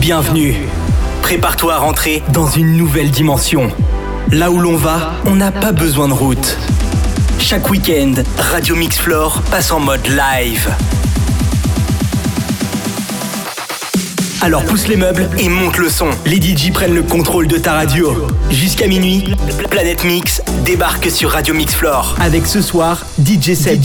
Bienvenue. Prépare-toi à rentrer dans une nouvelle dimension. Là où l'on va, on n'a pas besoin de route. Chaque week-end, Radio Mix passe en mode live. Alors pousse les meubles et monte le son. Les DJ prennent le contrôle de ta radio. Jusqu'à minuit, Planète Mix débarque sur Radio Mix. Avec ce soir, DJ 7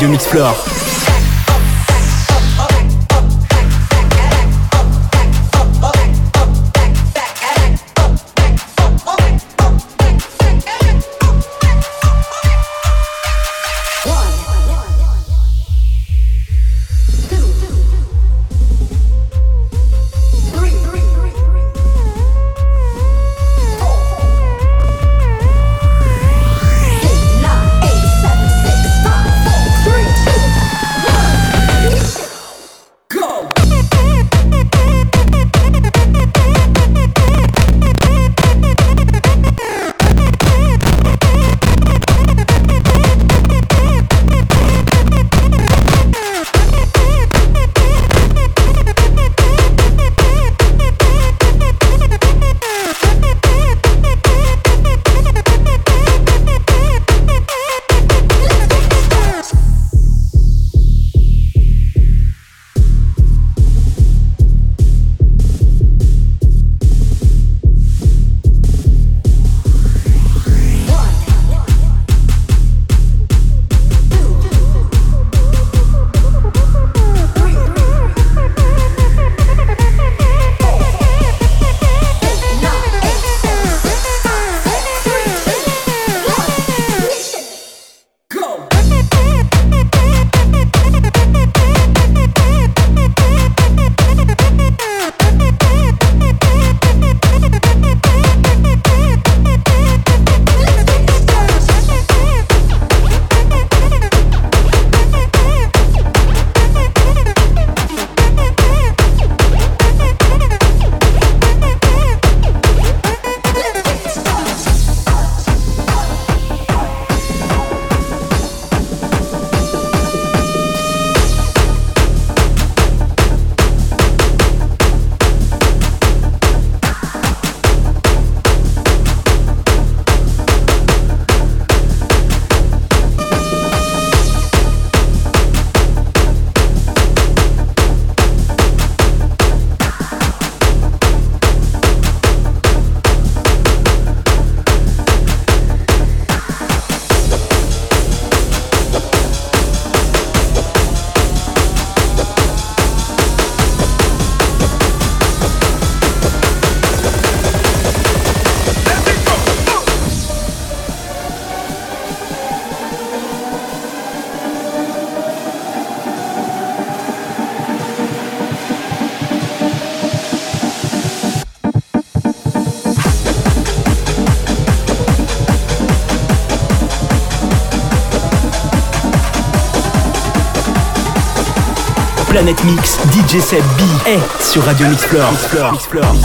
Radio Mix Floor. Planète Mix, DJ Seb B est sur Radio Mix Floor. cette B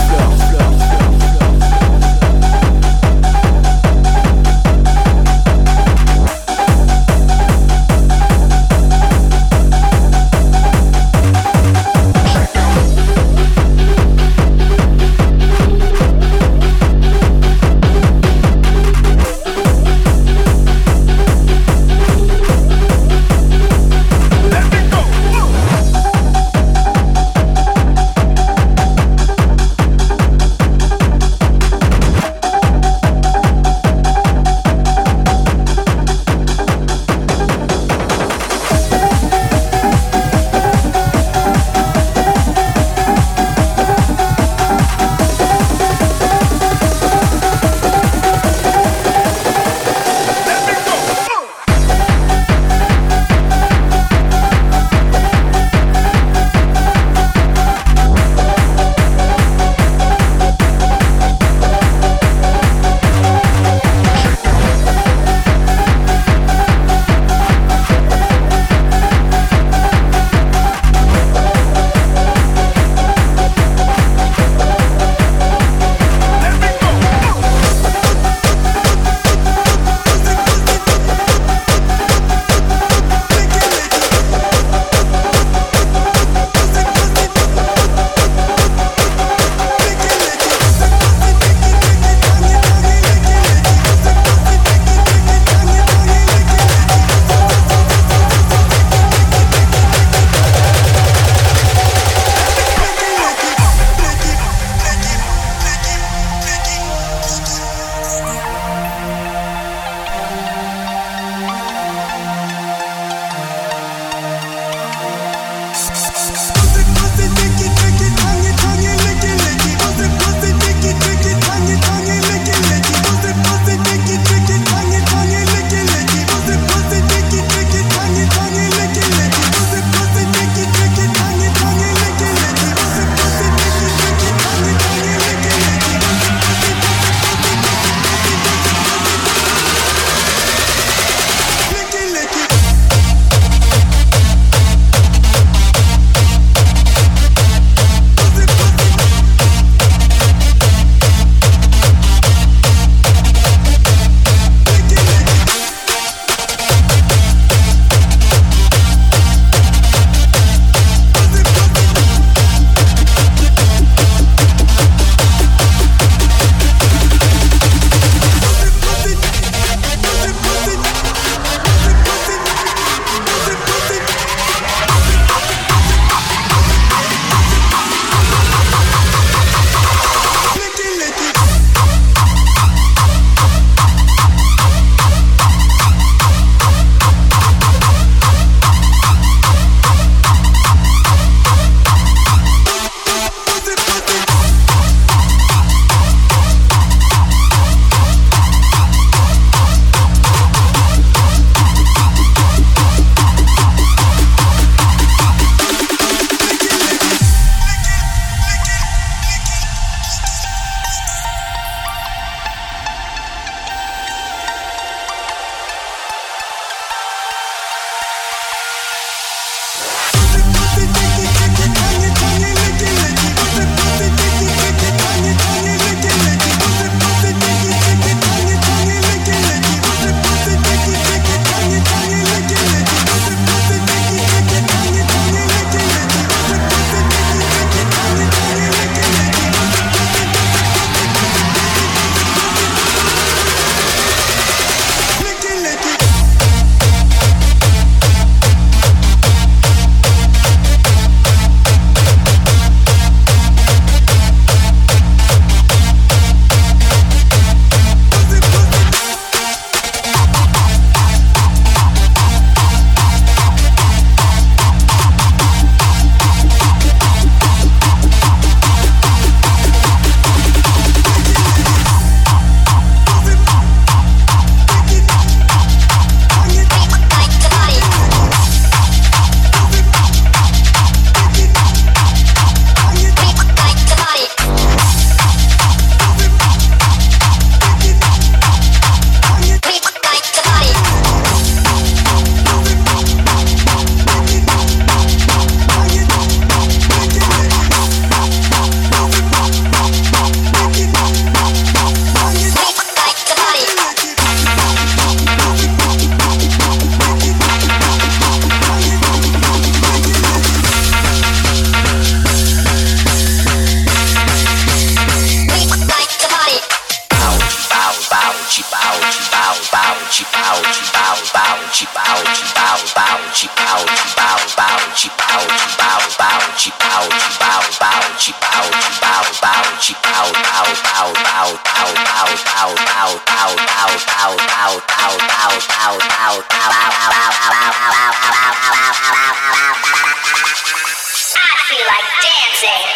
I feel like dancing.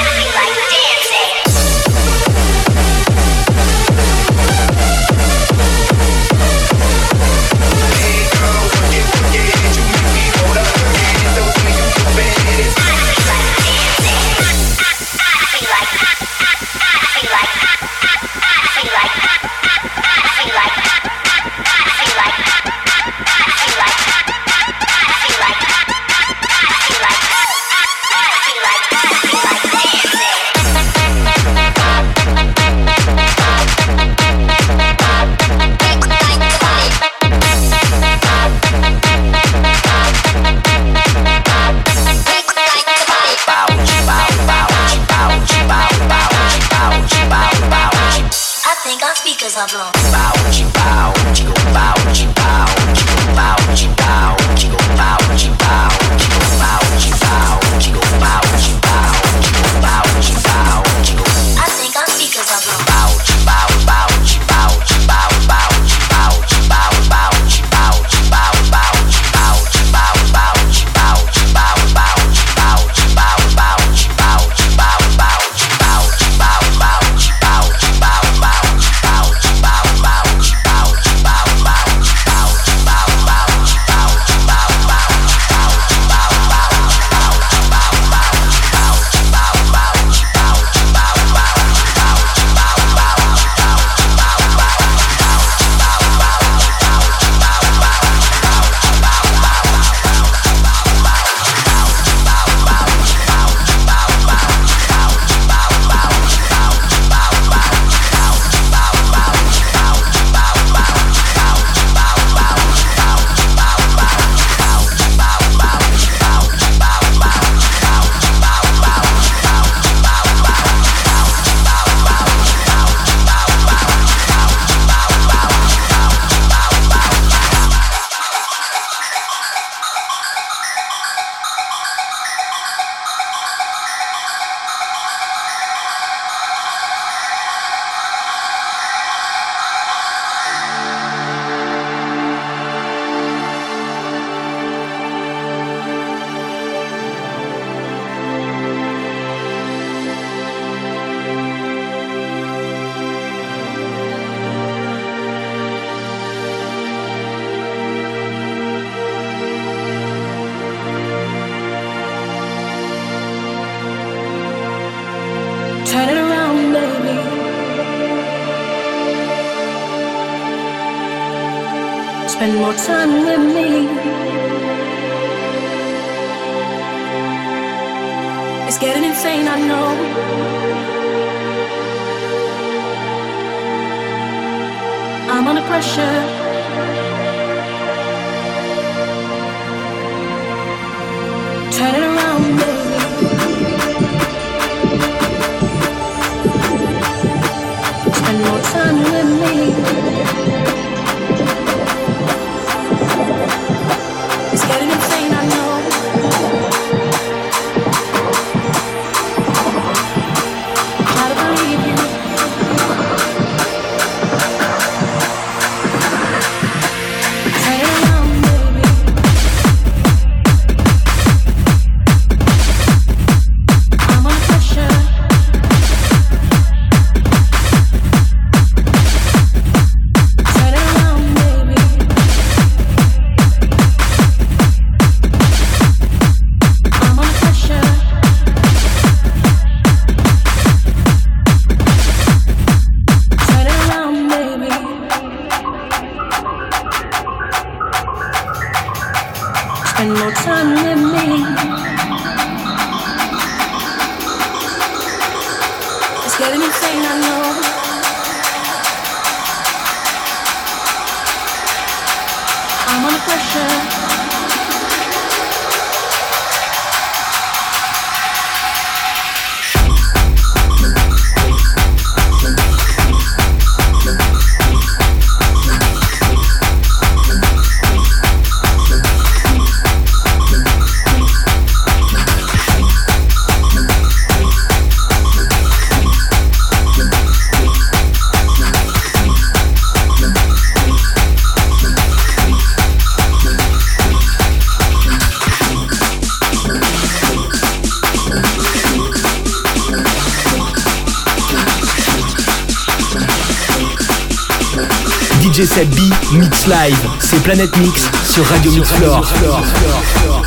Mix Live, c'est Planète Mix sur Radio Mix Floor.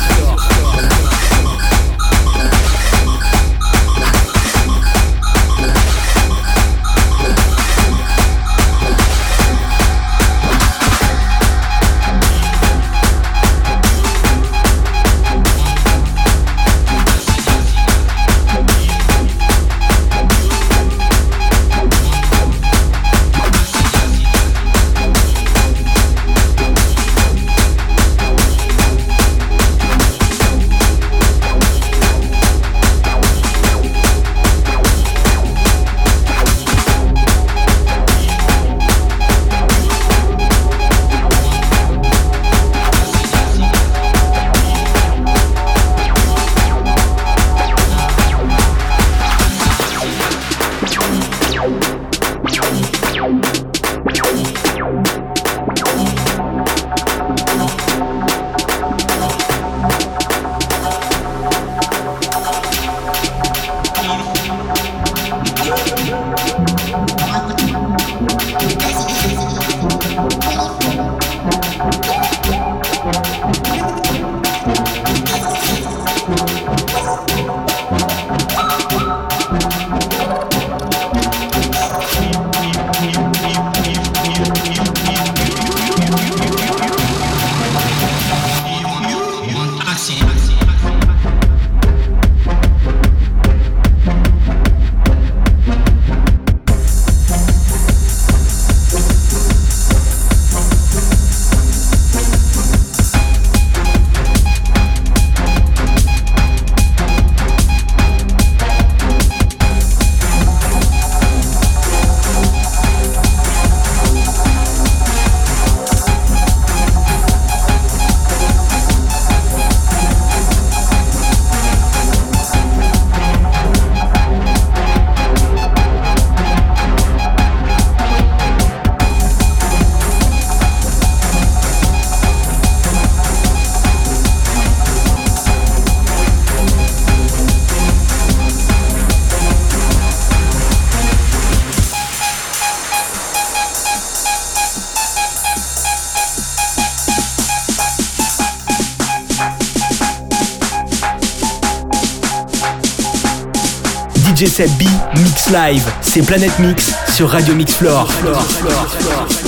DJ B Mix Live, c'est Planète Mix sur Radio Mix Floor. DJ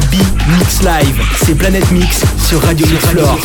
B Mix Live. C'est Planète Mix sur Radio Mix Floor.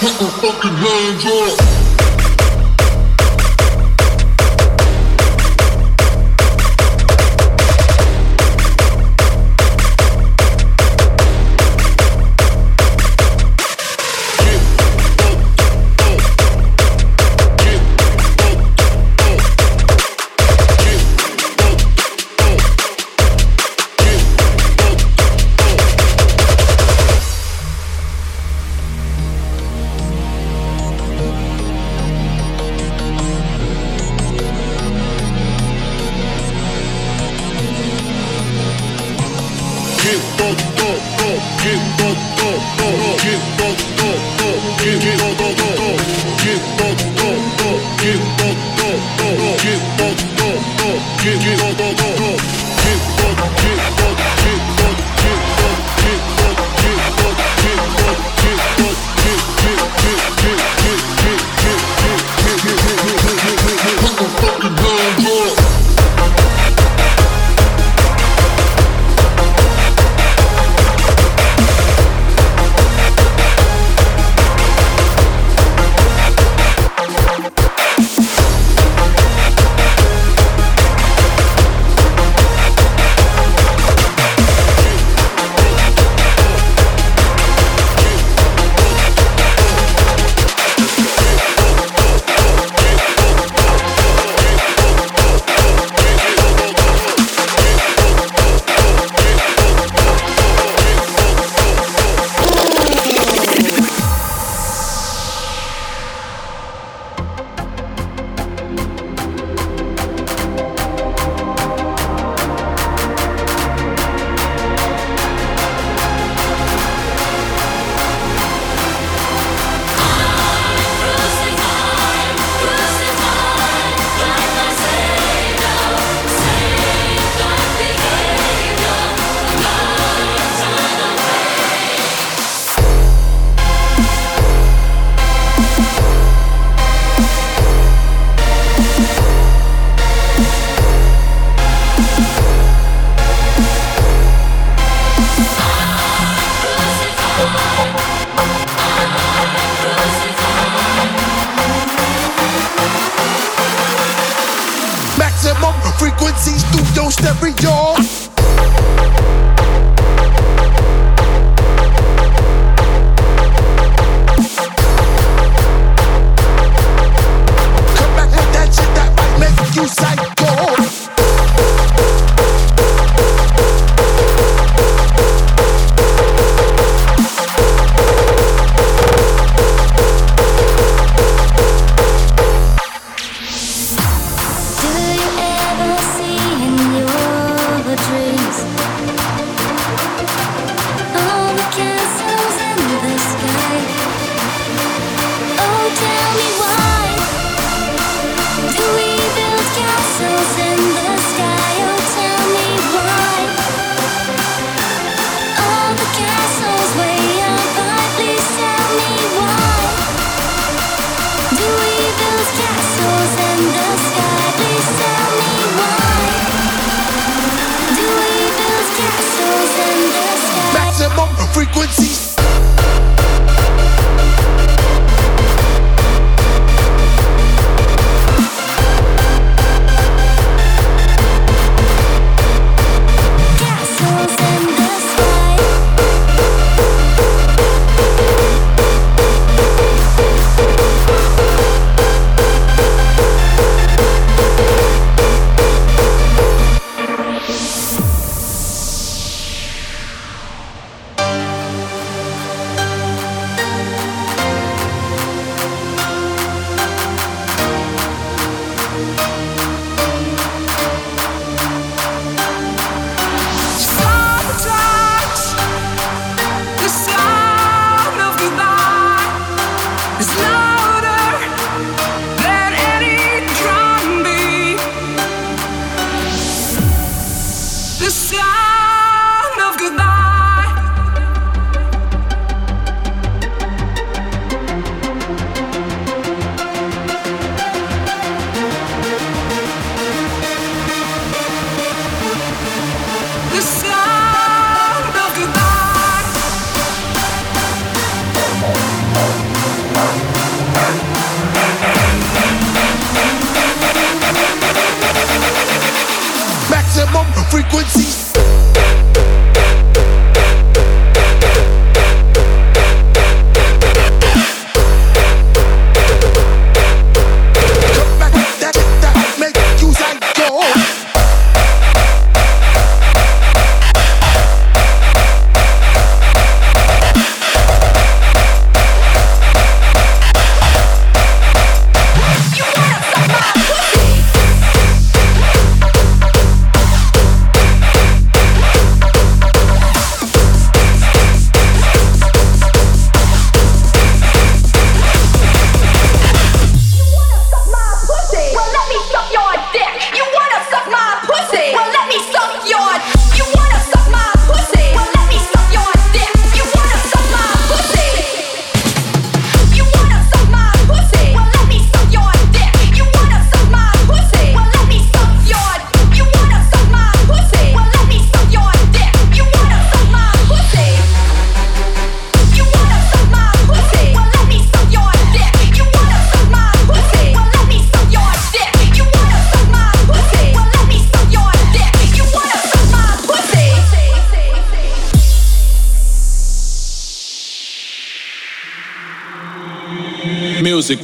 Put your fucking hands up. from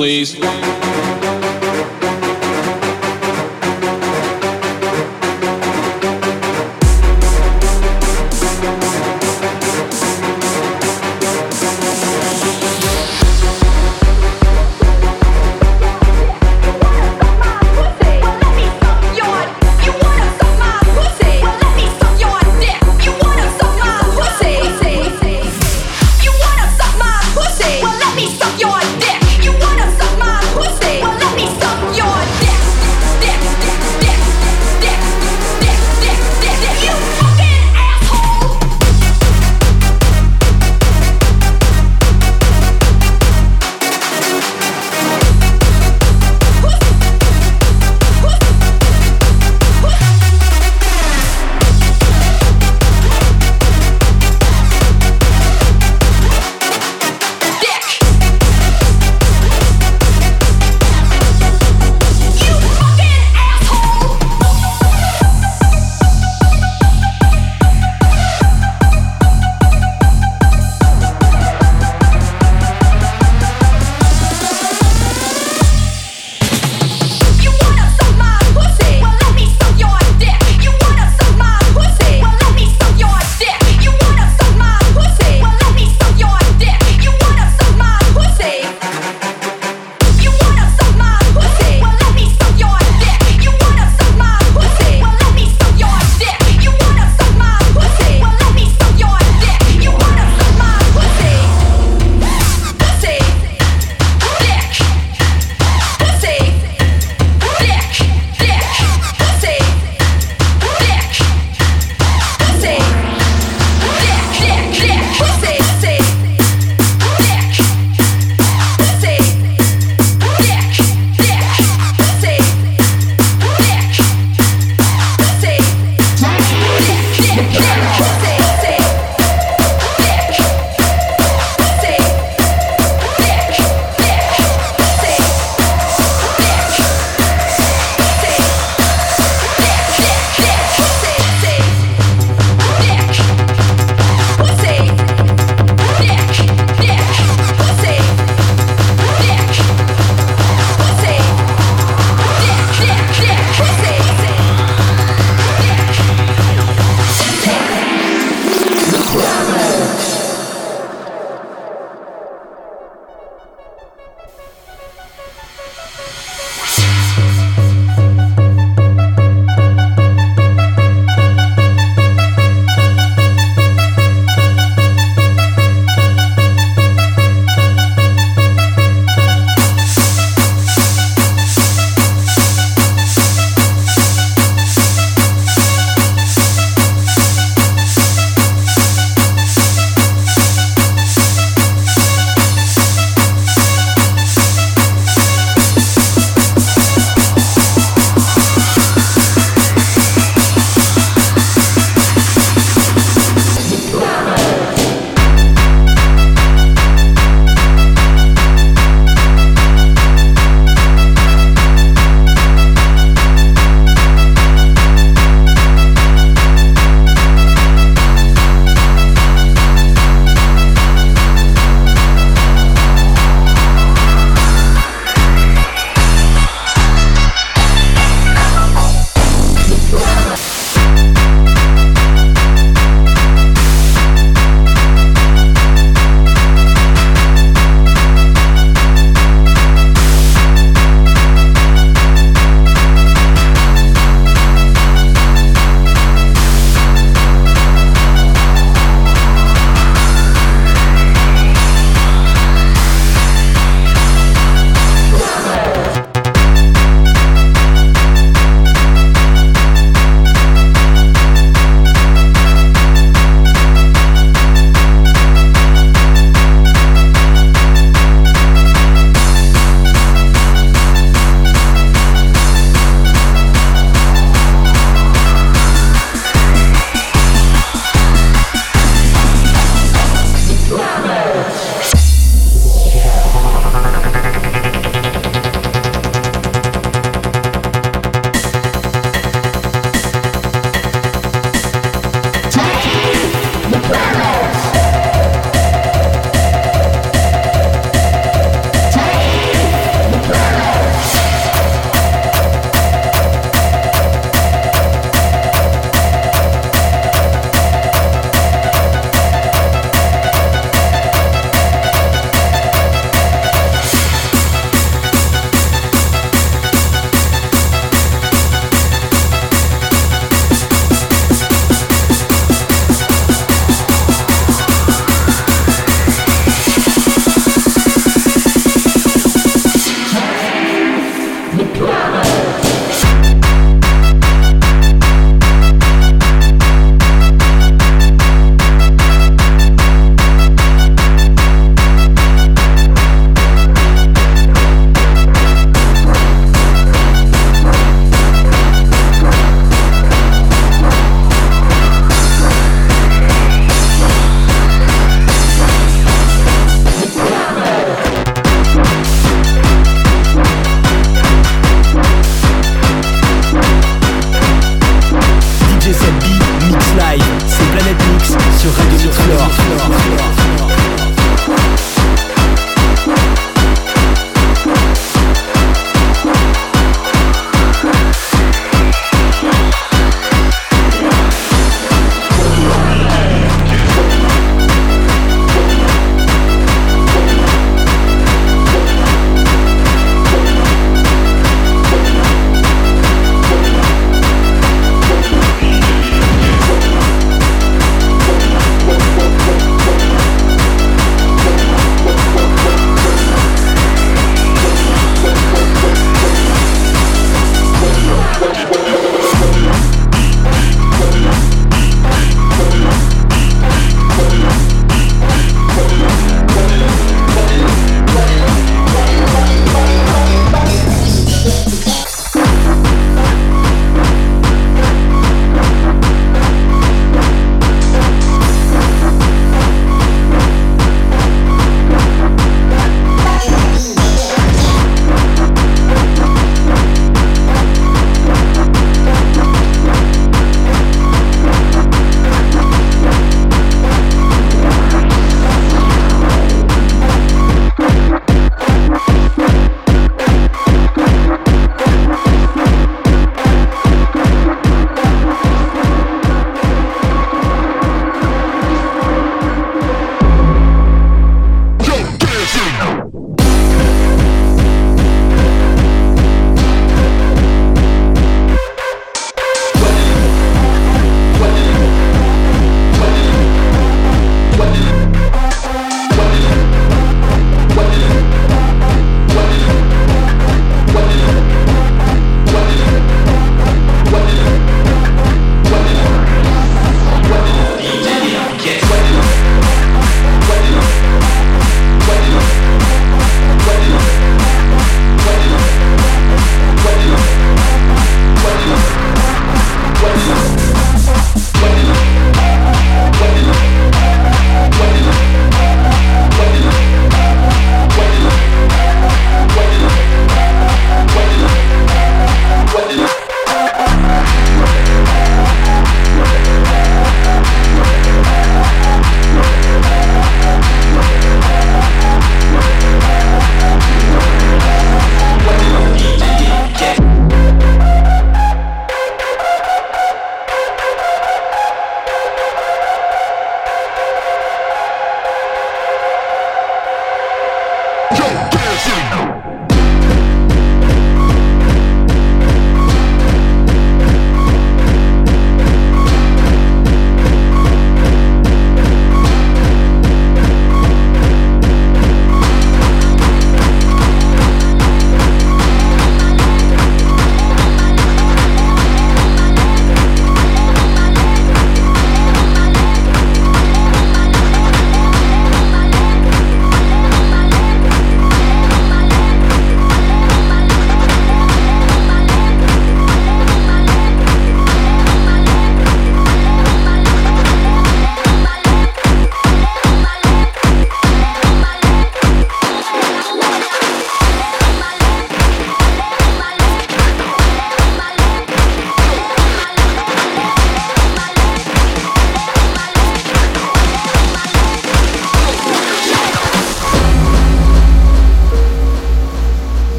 please.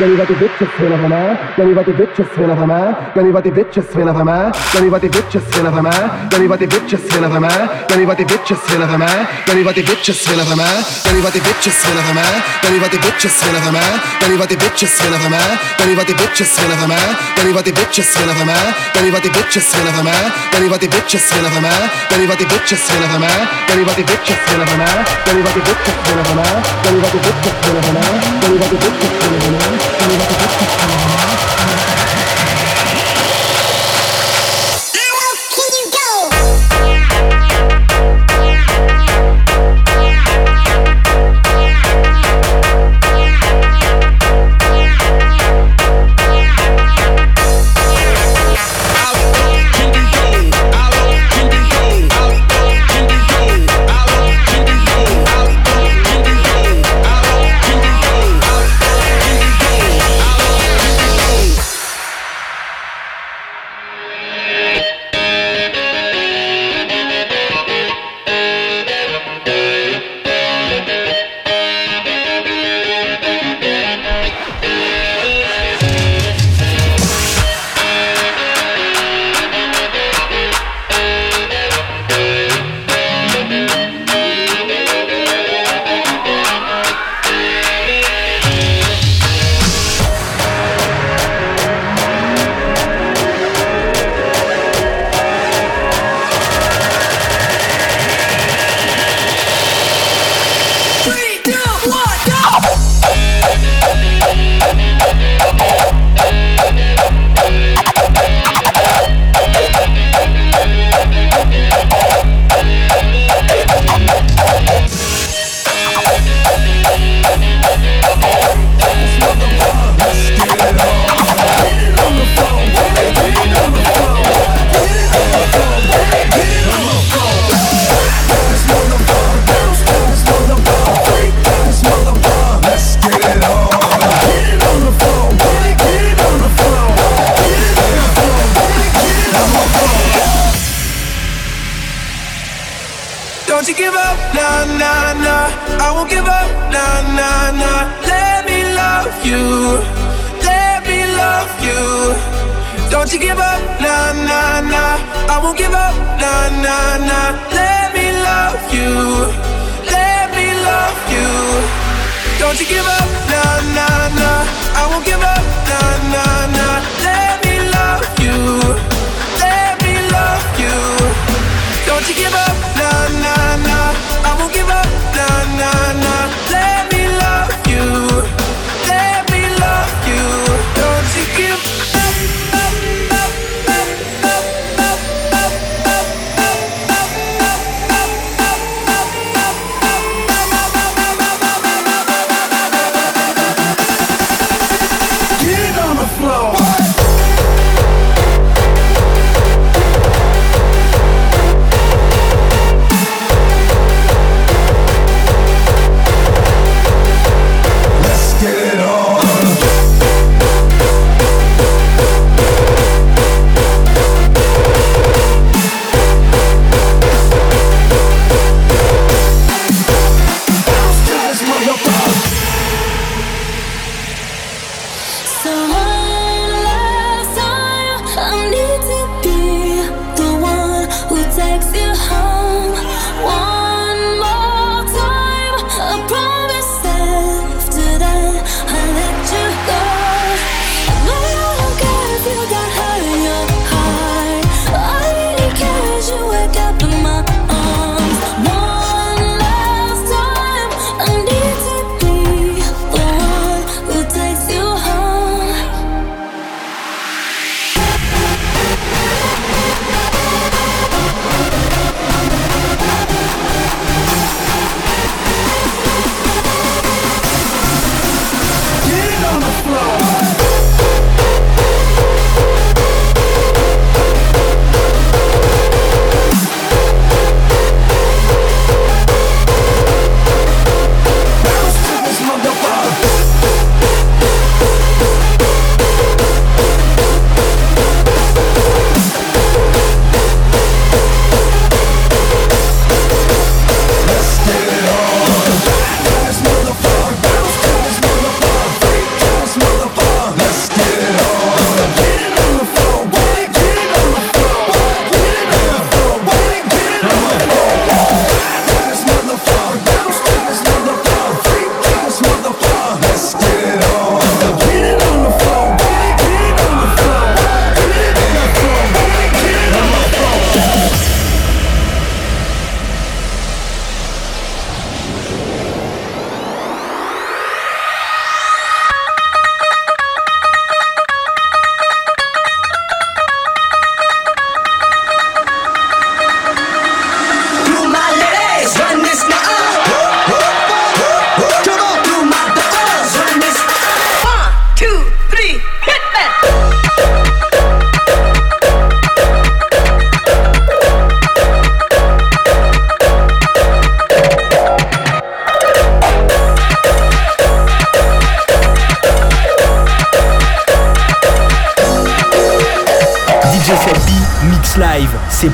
Gel bir vakit bitches, hör Then Gel got the bitches, Anybody bitches feel of a man? Anybody bitches feel of a man? Anybody bitches feel of a man? Anybody bitches feel of a man? Anybody bitches feel of a man? Anybody bitches feel of a man? Anybody bitches feel of a man? Anybody bitches feel of a man? Anybody bitches feel of a man? Anybody bitches feel of a man? Anybody bitches feel of a man? Anybody bitches feel of a man? Anybody bitches feel of a man? Anybody bitches feel of a man? Anybody bitches feel of a man? Anybody bitches feel of a man? Anybody bitches feel of a man? Anybody bitches feel of a man?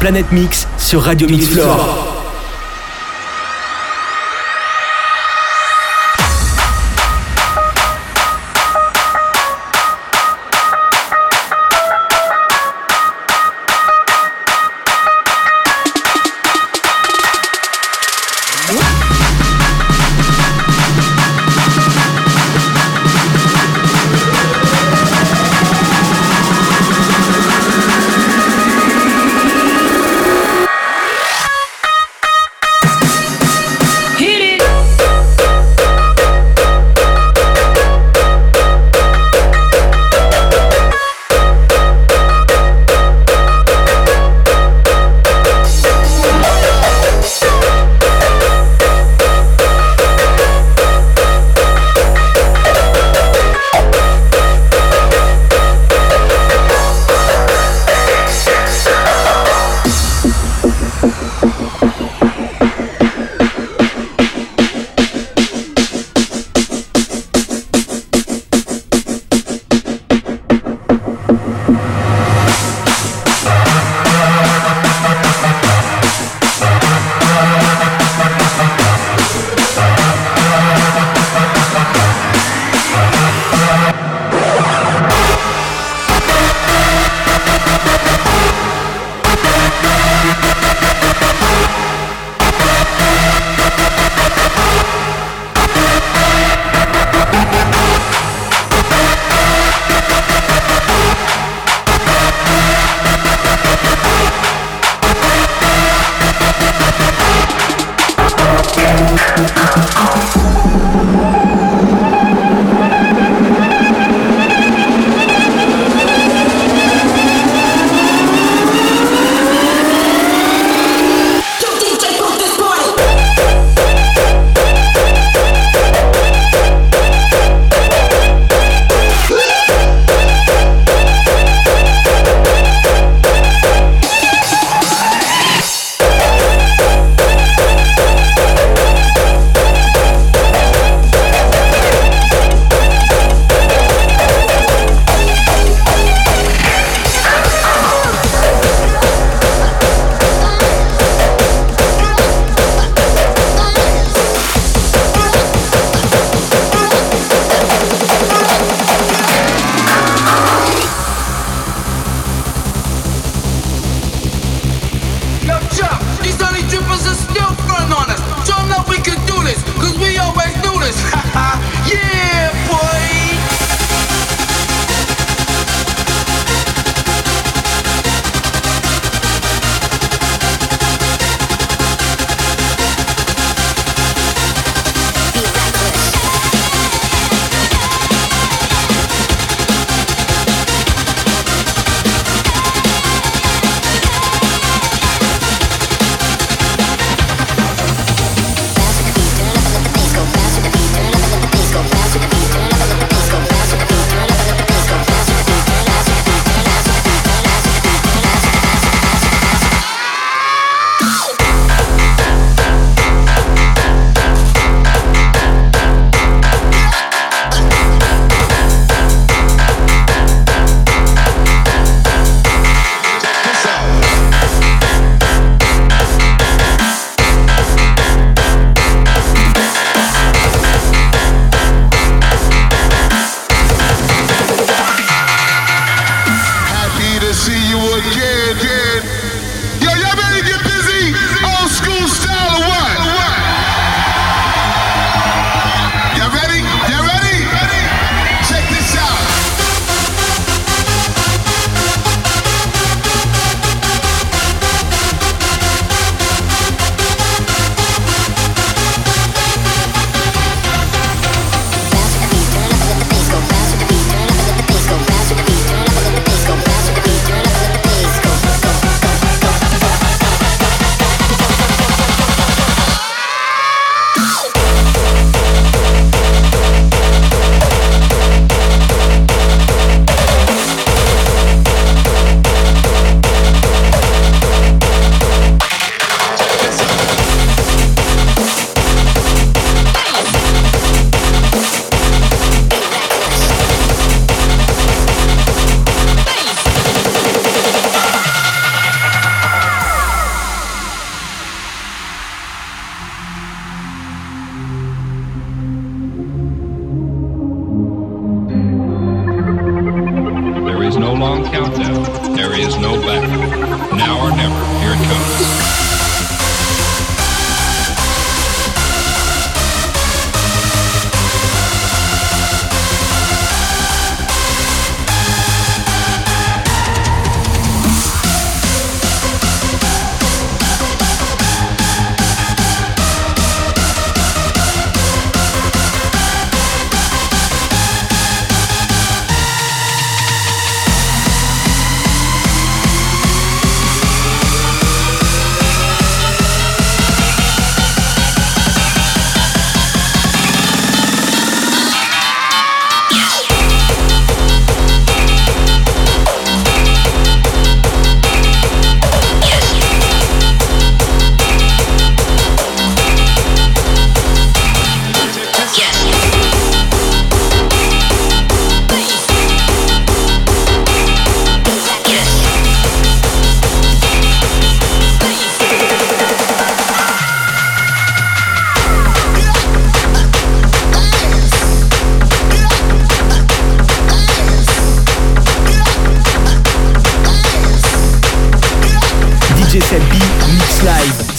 Planète Mix sur Radio Mix Floor.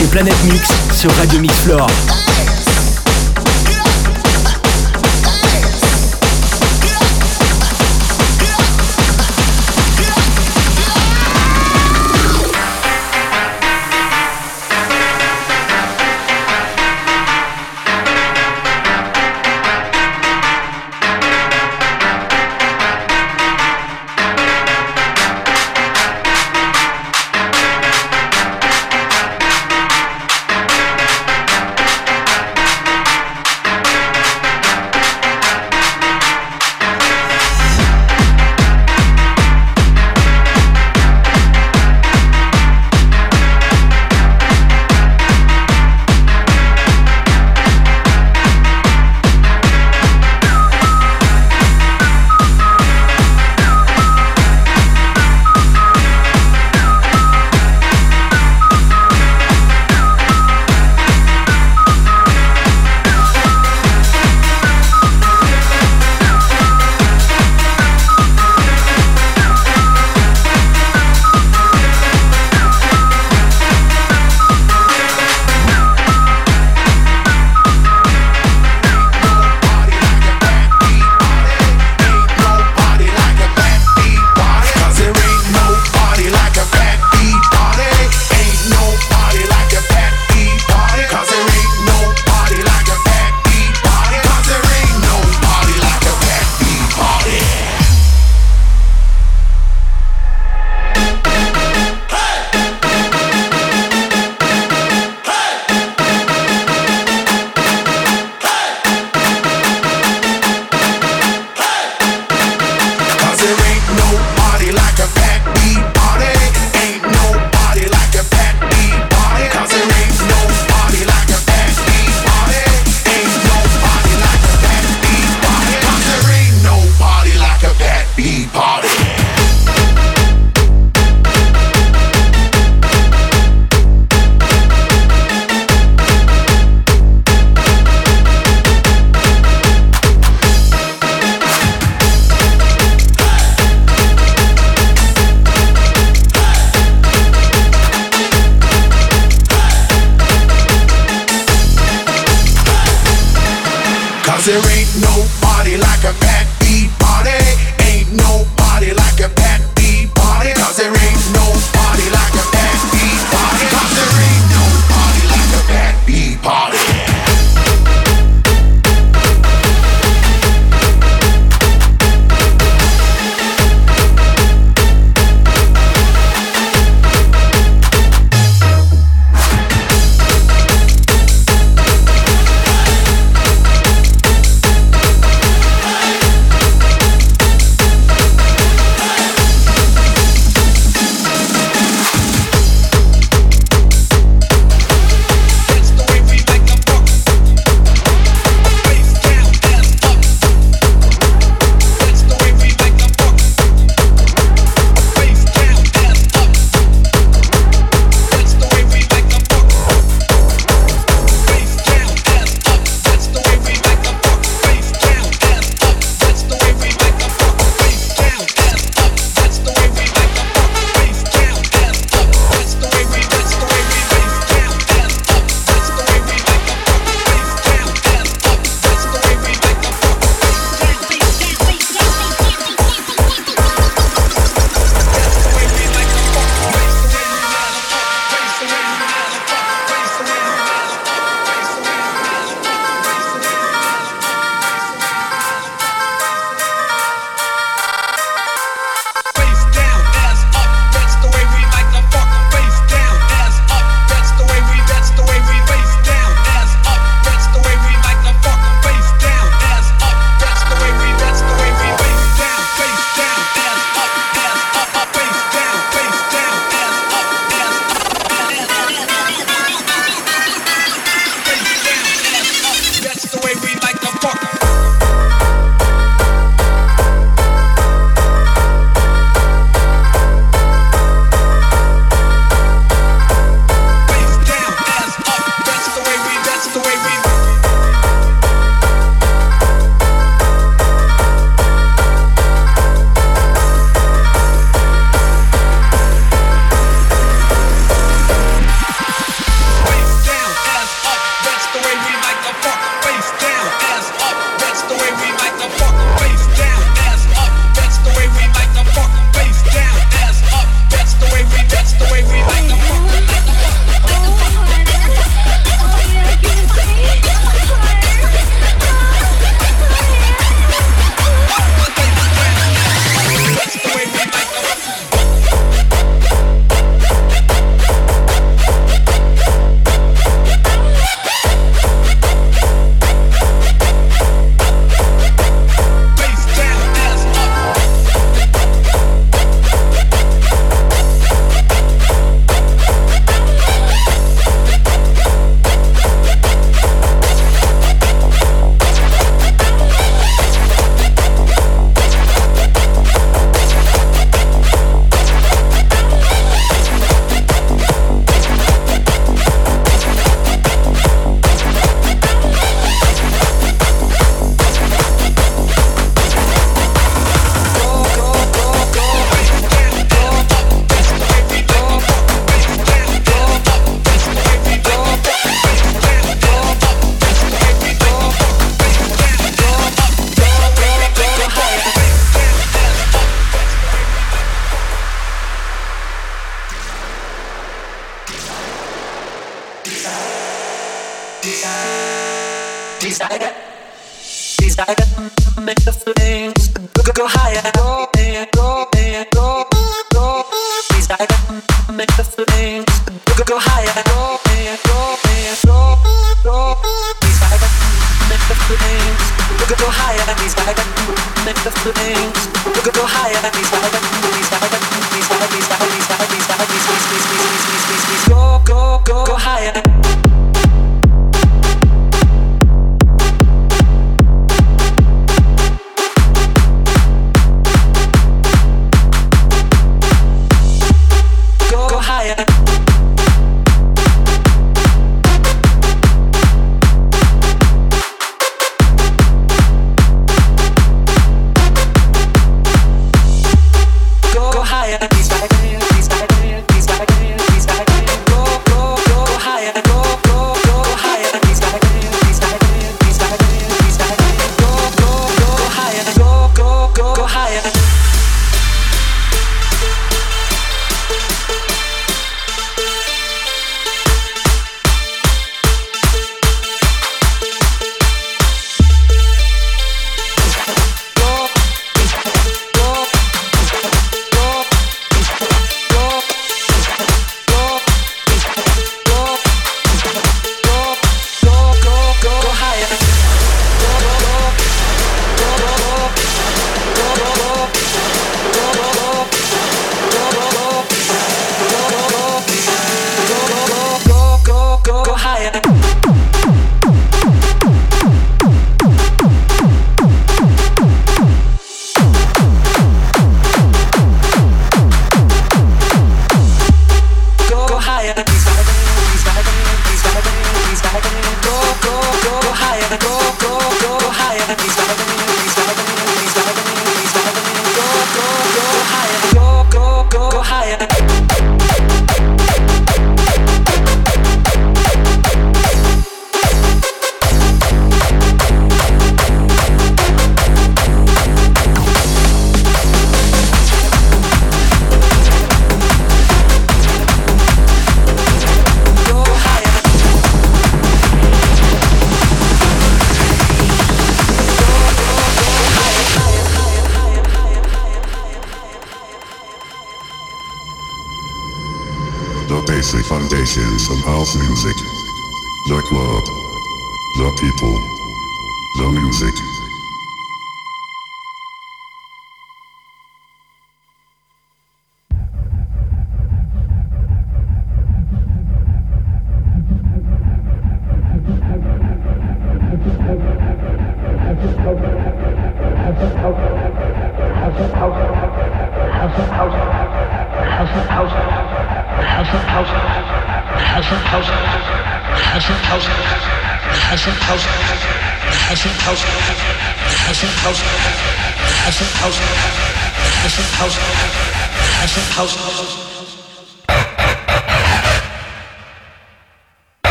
C'est Planète Mix sur Radio Mix Floor.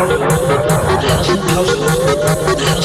Yeah, house,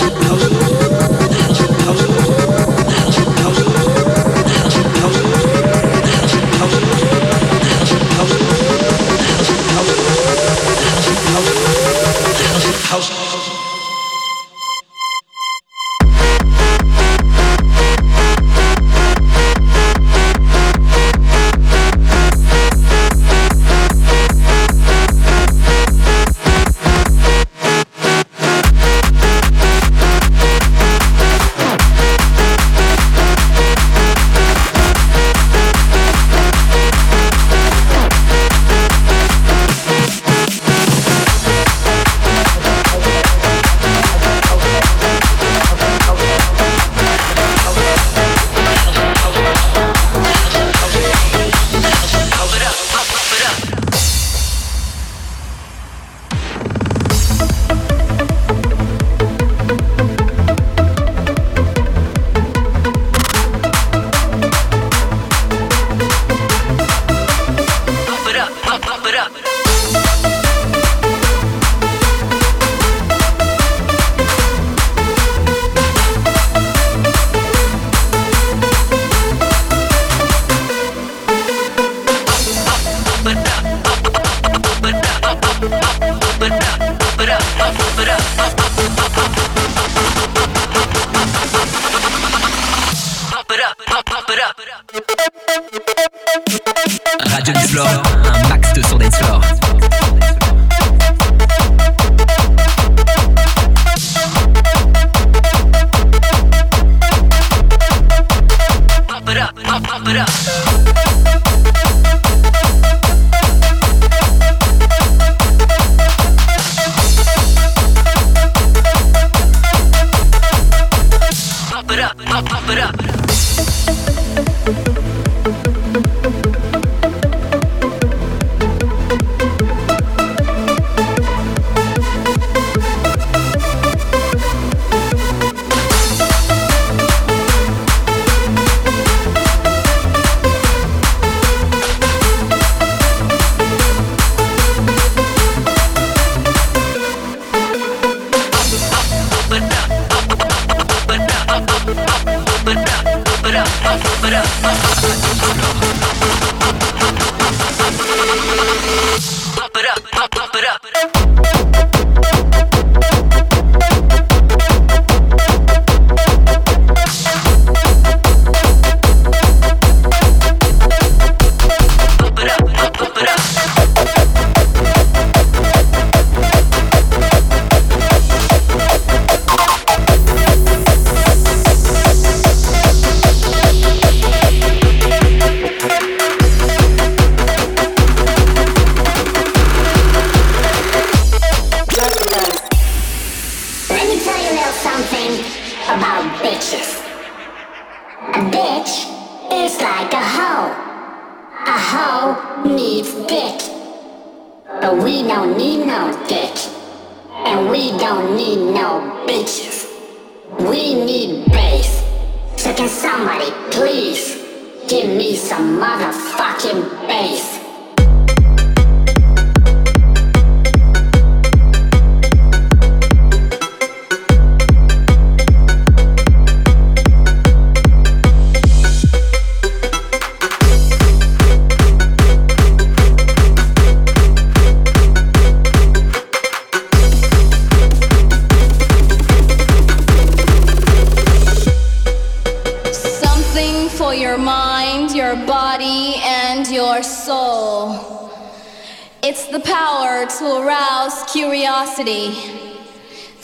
curiosity,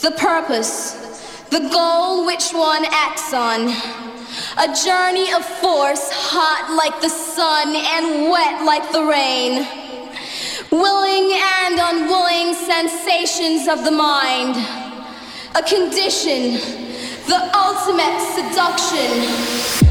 the purpose, the goal which one acts on. A journey of force, hot like the sun and wet like the rain. Willing and unwilling sensations of the mind. A condition, the ultimate seduction.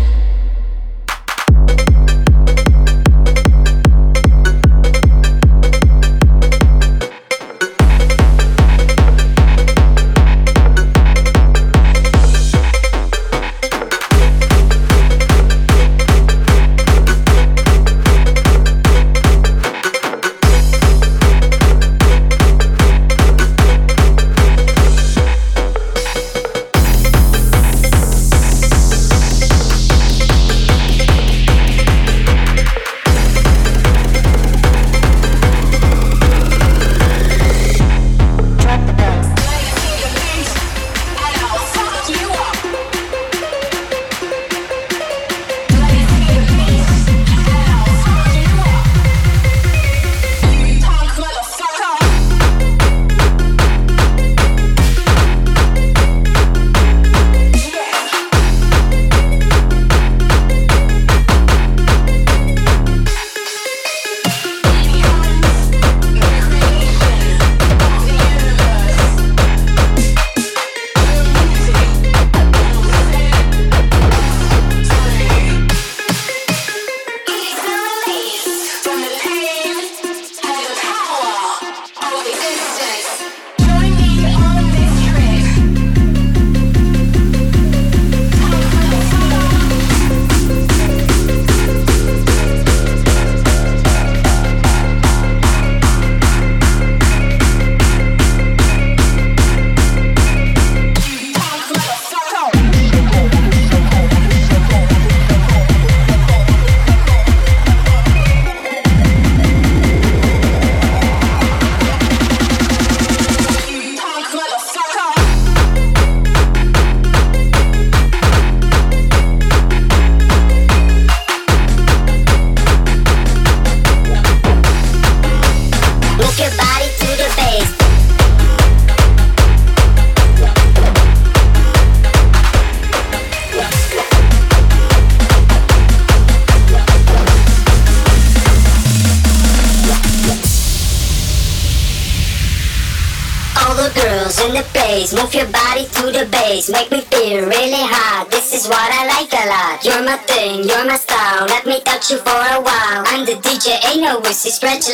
know it's a stretch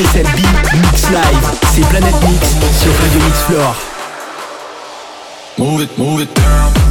DJSLB Mix Live. C'est Planète Mix sur Radio Mix Floor. Move it, move it down.